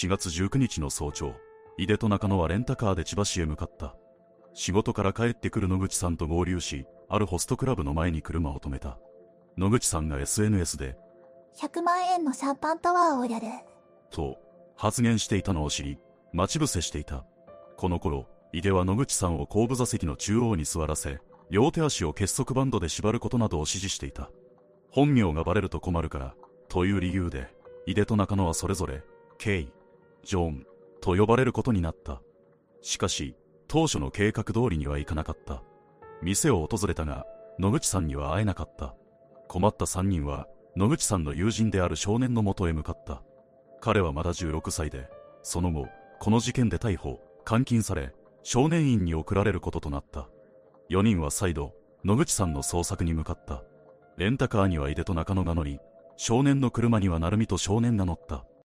4月19日の早朝、井出と中野はレンタカーで千葉市へ向かった。仕事から帰ってくる野口さんと合流し、あるホストクラブの前に車を止めた。野口さんが SNS で、100万円のシャンパンタワーをやる。と発言していたのを知り、待ち伏せしていた。この頃、井出は野口さんを後部座席の中央に座らせ、両手足を結束バンドで縛ることなどを指示していた。本名がバレると困るから、という理由で、井出と中野はそれぞれ、ケイ、ジョン、と呼ばれることになった。しかし、当初の計画通りにはいかなかった。店を訪れたが、野口さんには会えなかった。困った三人は、野口さんの友人である少年のもとへ向かった。彼はまだ16歳で、その後、この事件で逮捕、監禁され、少年院に送られることとなった。4人は再度、野口さんの捜索に向かった。レンタカーには井出と中野が乗り、少年の車には成美と少年が乗った。